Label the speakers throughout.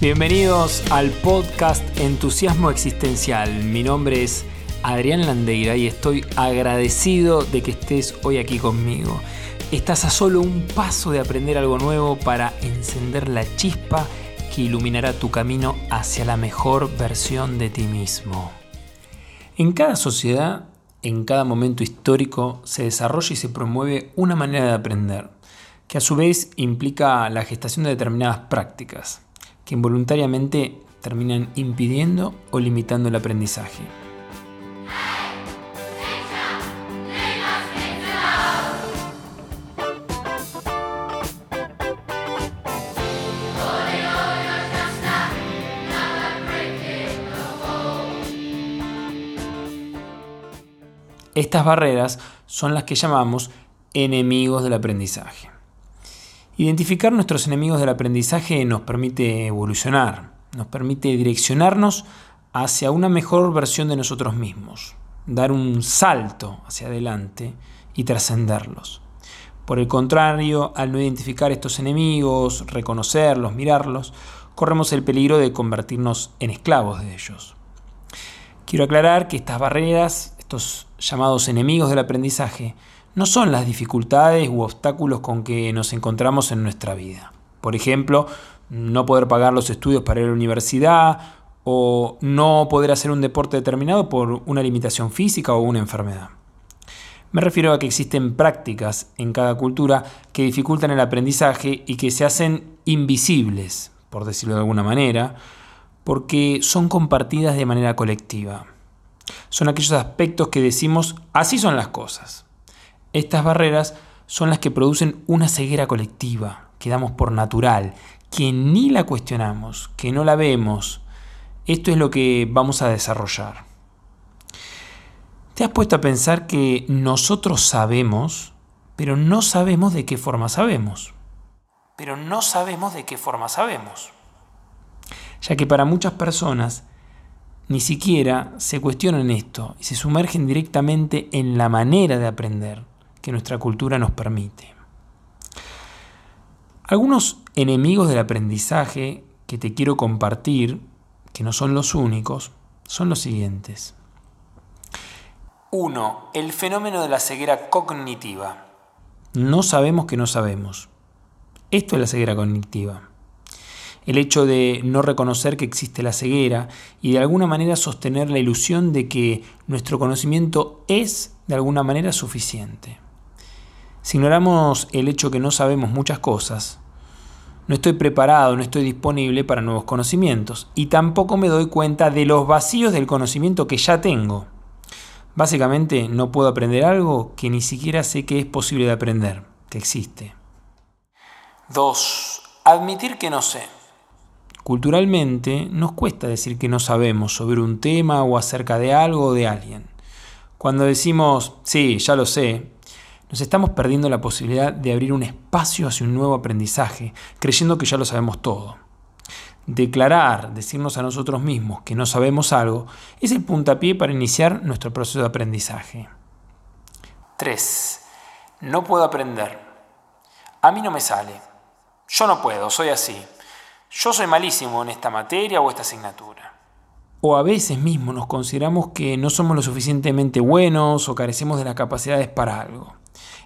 Speaker 1: Bienvenidos al podcast Entusiasmo Existencial. Mi nombre es Adrián Landeira y estoy agradecido de que estés hoy aquí conmigo. Estás a solo un paso de aprender algo nuevo para encender la chispa que iluminará tu camino hacia la mejor versión de ti mismo. En cada sociedad, en cada momento histórico, se desarrolla y se promueve una manera de aprender, que a su vez implica la gestación de determinadas prácticas que involuntariamente terminan impidiendo o limitando el aprendizaje. Estas barreras son las que llamamos enemigos del aprendizaje. Identificar nuestros enemigos del aprendizaje nos permite evolucionar, nos permite direccionarnos hacia una mejor versión de nosotros mismos, dar un salto hacia adelante y trascenderlos. Por el contrario, al no identificar estos enemigos, reconocerlos, mirarlos, corremos el peligro de convertirnos en esclavos de ellos. Quiero aclarar que estas barreras, estos llamados enemigos del aprendizaje, no son las dificultades u obstáculos con que nos encontramos en nuestra vida. Por ejemplo, no poder pagar los estudios para ir a la universidad o no poder hacer un deporte determinado por una limitación física o una enfermedad. Me refiero a que existen prácticas en cada cultura que dificultan el aprendizaje y que se hacen invisibles, por decirlo de alguna manera, porque son compartidas de manera colectiva. Son aquellos aspectos que decimos así son las cosas. Estas barreras son las que producen una ceguera colectiva, que damos por natural, que ni la cuestionamos, que no la vemos. Esto es lo que vamos a desarrollar. ¿Te has puesto a pensar que nosotros sabemos, pero no sabemos de qué forma sabemos? Pero no sabemos de qué forma sabemos. Ya que para muchas personas ni siquiera se cuestionan esto y se sumergen directamente en la manera de aprender que nuestra cultura nos permite. Algunos enemigos del aprendizaje que te quiero compartir, que no son los únicos, son los siguientes. 1. El fenómeno de la ceguera cognitiva. No sabemos que no sabemos. Esto es la ceguera cognitiva. El hecho de no reconocer que existe la ceguera y de alguna manera sostener la ilusión de que nuestro conocimiento es de alguna manera suficiente. Si ignoramos el hecho que no sabemos muchas cosas, no estoy preparado, no estoy disponible para nuevos conocimientos y tampoco me doy cuenta de los vacíos del conocimiento que ya tengo. Básicamente no puedo aprender algo que ni siquiera sé que es posible de aprender, que existe. 2. Admitir que no sé. Culturalmente nos cuesta decir que no sabemos sobre un tema o acerca de algo o de alguien. Cuando decimos, sí, ya lo sé, nos estamos perdiendo la posibilidad de abrir un espacio hacia un nuevo aprendizaje, creyendo que ya lo sabemos todo. Declarar, decirnos a nosotros mismos que no sabemos algo, es el puntapié para iniciar nuestro proceso de aprendizaje. 3. No puedo aprender. A mí no me sale. Yo no puedo, soy así. Yo soy malísimo en esta materia o esta asignatura. O a veces mismo nos consideramos que no somos lo suficientemente buenos o carecemos de las capacidades para algo.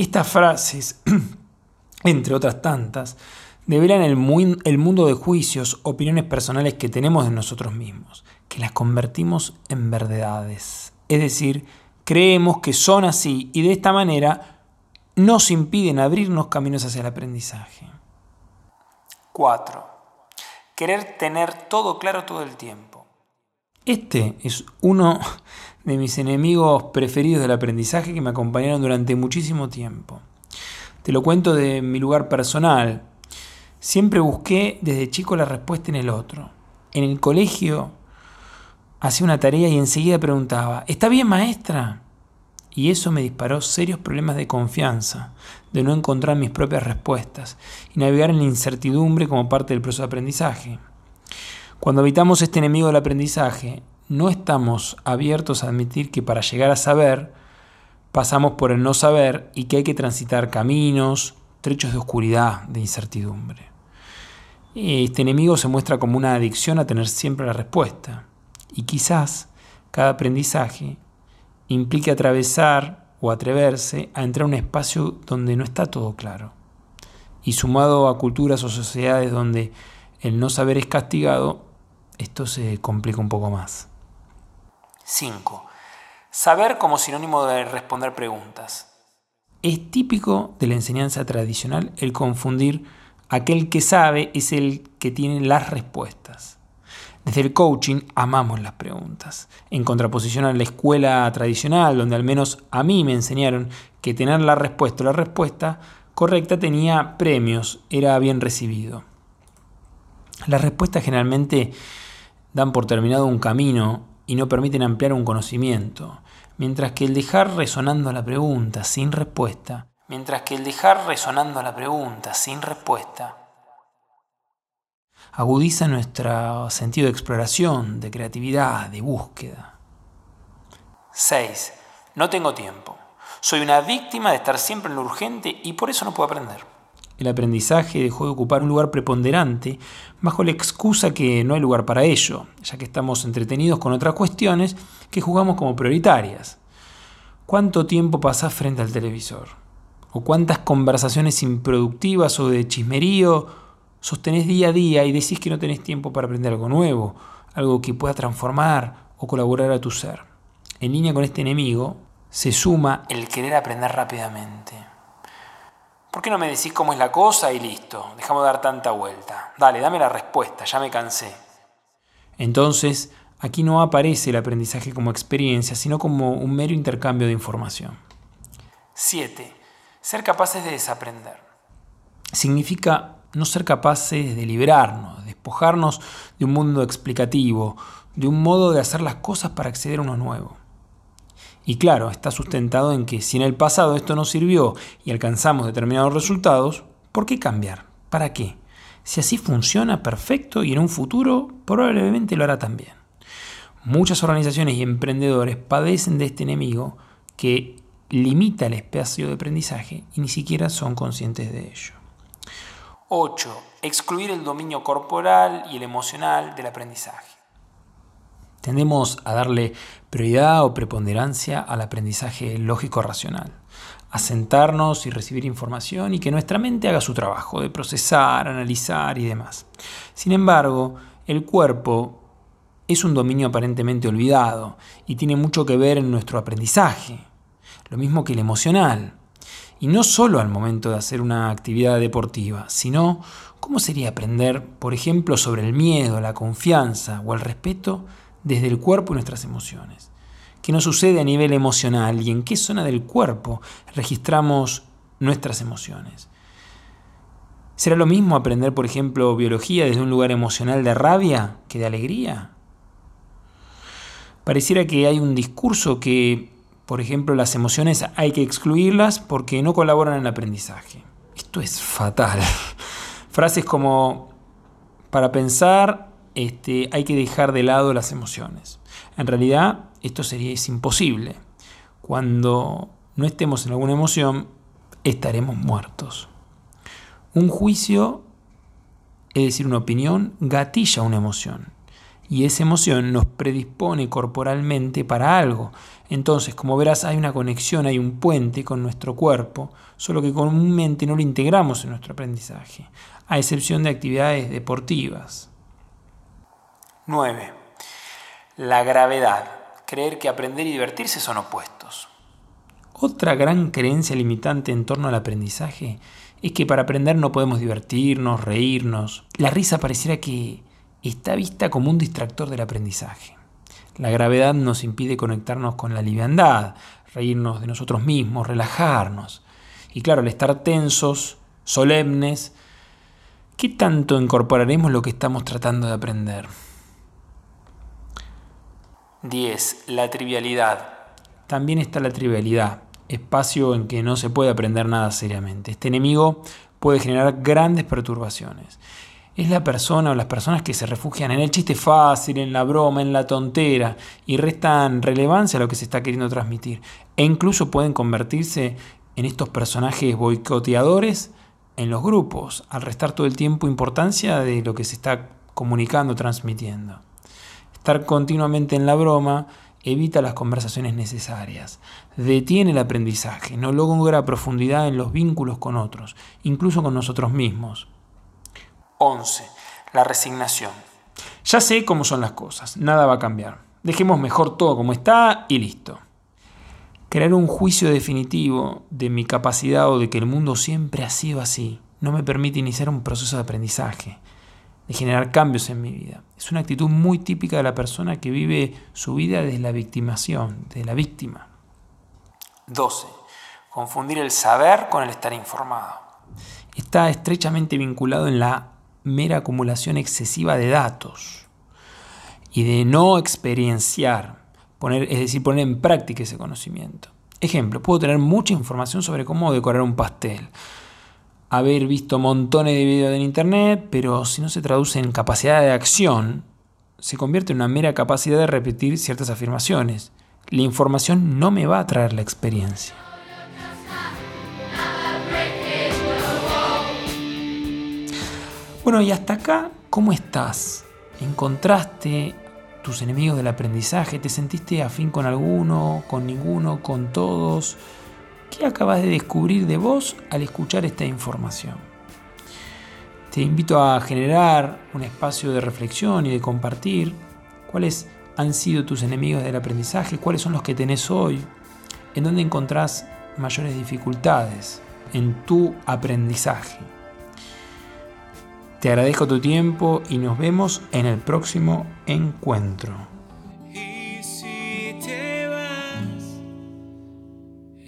Speaker 1: Estas frases, entre otras tantas, develan el, el mundo de juicios, opiniones personales que tenemos de nosotros mismos, que las convertimos en verdades. Es decir, creemos que son así y de esta manera nos impiden abrirnos caminos hacia el aprendizaje. 4. Querer tener todo claro todo el tiempo. Este es uno de mis enemigos preferidos del aprendizaje que me acompañaron durante muchísimo tiempo. Te lo cuento de mi lugar personal. Siempre busqué desde chico la respuesta en el otro. En el colegio hacía una tarea y enseguida preguntaba, ¿está bien maestra? Y eso me disparó serios problemas de confianza, de no encontrar mis propias respuestas y navegar en la incertidumbre como parte del proceso de aprendizaje. Cuando evitamos este enemigo del aprendizaje, no estamos abiertos a admitir que para llegar a saber pasamos por el no saber y que hay que transitar caminos, trechos de oscuridad, de incertidumbre. Este enemigo se muestra como una adicción a tener siempre la respuesta. Y quizás cada aprendizaje implique atravesar o atreverse a entrar a un espacio donde no está todo claro. Y sumado a culturas o sociedades donde el no saber es castigado, esto se complica un poco más. 5. Saber como sinónimo de responder preguntas. Es típico de la enseñanza tradicional el confundir aquel que sabe es el que tiene las respuestas. Desde el coaching amamos las preguntas, en contraposición a la escuela tradicional, donde al menos a mí me enseñaron que tener la respuesta o la respuesta correcta tenía premios, era bien recibido. Las respuestas generalmente dan por terminado un camino y no permiten ampliar un conocimiento, mientras que el dejar resonando la pregunta sin respuesta, mientras que el dejar resonando la pregunta sin respuesta agudiza nuestro sentido de exploración, de creatividad, de búsqueda. 6. No tengo tiempo. Soy una víctima de estar siempre en lo urgente y por eso no puedo aprender. El aprendizaje dejó de ocupar un lugar preponderante bajo la excusa que no hay lugar para ello, ya que estamos entretenidos con otras cuestiones que jugamos como prioritarias. ¿Cuánto tiempo pasás frente al televisor? ¿O cuántas conversaciones improductivas o de chismerío sostenés día a día y decís que no tenés tiempo para aprender algo nuevo, algo que pueda transformar o colaborar a tu ser? En línea con este enemigo se suma el querer aprender rápidamente. ¿Por qué no me decís cómo es la cosa y listo? Dejamos de dar tanta vuelta. Dale, dame la respuesta, ya me cansé. Entonces, aquí no aparece el aprendizaje como experiencia, sino como un mero intercambio de información. 7. Ser capaces de desaprender. Significa no ser capaces de liberarnos, despojarnos de un mundo explicativo, de un modo de hacer las cosas para acceder a uno nuevo. Y claro, está sustentado en que si en el pasado esto no sirvió y alcanzamos determinados resultados, ¿por qué cambiar? ¿Para qué? Si así funciona, perfecto, y en un futuro probablemente lo hará también. Muchas organizaciones y emprendedores padecen de este enemigo que limita el espacio de aprendizaje y ni siquiera son conscientes de ello. 8. Excluir el dominio corporal y el emocional del aprendizaje. Tendemos a darle prioridad o preponderancia al aprendizaje lógico-racional, a sentarnos y recibir información y que nuestra mente haga su trabajo de procesar, analizar y demás. Sin embargo, el cuerpo es un dominio aparentemente olvidado y tiene mucho que ver en nuestro aprendizaje, lo mismo que el emocional. Y no solo al momento de hacer una actividad deportiva, sino cómo sería aprender, por ejemplo, sobre el miedo, la confianza o el respeto desde el cuerpo y nuestras emociones. ¿Qué nos sucede a nivel emocional y en qué zona del cuerpo registramos nuestras emociones? ¿Será lo mismo aprender, por ejemplo, biología desde un lugar emocional de rabia que de alegría? Pareciera que hay un discurso que por ejemplo, las emociones hay que excluirlas porque no colaboran en el aprendizaje. Esto es fatal. Frases como, para pensar este, hay que dejar de lado las emociones. En realidad, esto sería imposible. Cuando no estemos en alguna emoción, estaremos muertos. Un juicio, es decir, una opinión, gatilla una emoción y esa emoción nos predispone corporalmente para algo. Entonces, como verás, hay una conexión, hay un puente con nuestro cuerpo, solo que comúnmente no lo integramos en nuestro aprendizaje, a excepción de actividades deportivas. 9. La gravedad. Creer que aprender y divertirse son opuestos. Otra gran creencia limitante en torno al aprendizaje es que para aprender no podemos divertirnos, reírnos. La risa pareciera que está vista como un distractor del aprendizaje. La gravedad nos impide conectarnos con la liviandad, reírnos de nosotros mismos, relajarnos. Y claro, al estar tensos, solemnes, ¿qué tanto incorporaremos lo que estamos tratando de aprender? 10. La trivialidad. También está la trivialidad, espacio en que no se puede aprender nada seriamente. Este enemigo puede generar grandes perturbaciones es la persona o las personas que se refugian en el chiste fácil, en la broma, en la tontera y restan relevancia a lo que se está queriendo transmitir. E incluso pueden convertirse en estos personajes boicoteadores en los grupos, al restar todo el tiempo importancia de lo que se está comunicando, transmitiendo. Estar continuamente en la broma evita las conversaciones necesarias, detiene el aprendizaje, no logra profundidad en los vínculos con otros, incluso con nosotros mismos. 11. La resignación. Ya sé cómo son las cosas, nada va a cambiar. Dejemos mejor todo como está y listo. Crear un juicio definitivo de mi capacidad o de que el mundo siempre ha sido así no me permite iniciar un proceso de aprendizaje, de generar cambios en mi vida. Es una actitud muy típica de la persona que vive su vida desde la victimación, de la víctima. 12. Confundir el saber con el estar informado. Está estrechamente vinculado en la mera acumulación excesiva de datos y de no experienciar, poner, es decir, poner en práctica ese conocimiento. Ejemplo, puedo tener mucha información sobre cómo decorar un pastel, haber visto montones de videos en internet, pero si no se traduce en capacidad de acción, se convierte en una mera capacidad de repetir ciertas afirmaciones. La información no me va a traer la experiencia. Bueno, y hasta acá, ¿cómo estás? ¿Encontraste tus enemigos del aprendizaje? ¿Te sentiste afín con alguno, con ninguno, con todos? ¿Qué acabas de descubrir de vos al escuchar esta información? Te invito a generar un espacio de reflexión y de compartir cuáles han sido tus enemigos del aprendizaje, cuáles son los que tenés hoy, en dónde encontrás mayores dificultades en tu aprendizaje. Te agradezco tu tiempo y nos vemos en el próximo encuentro.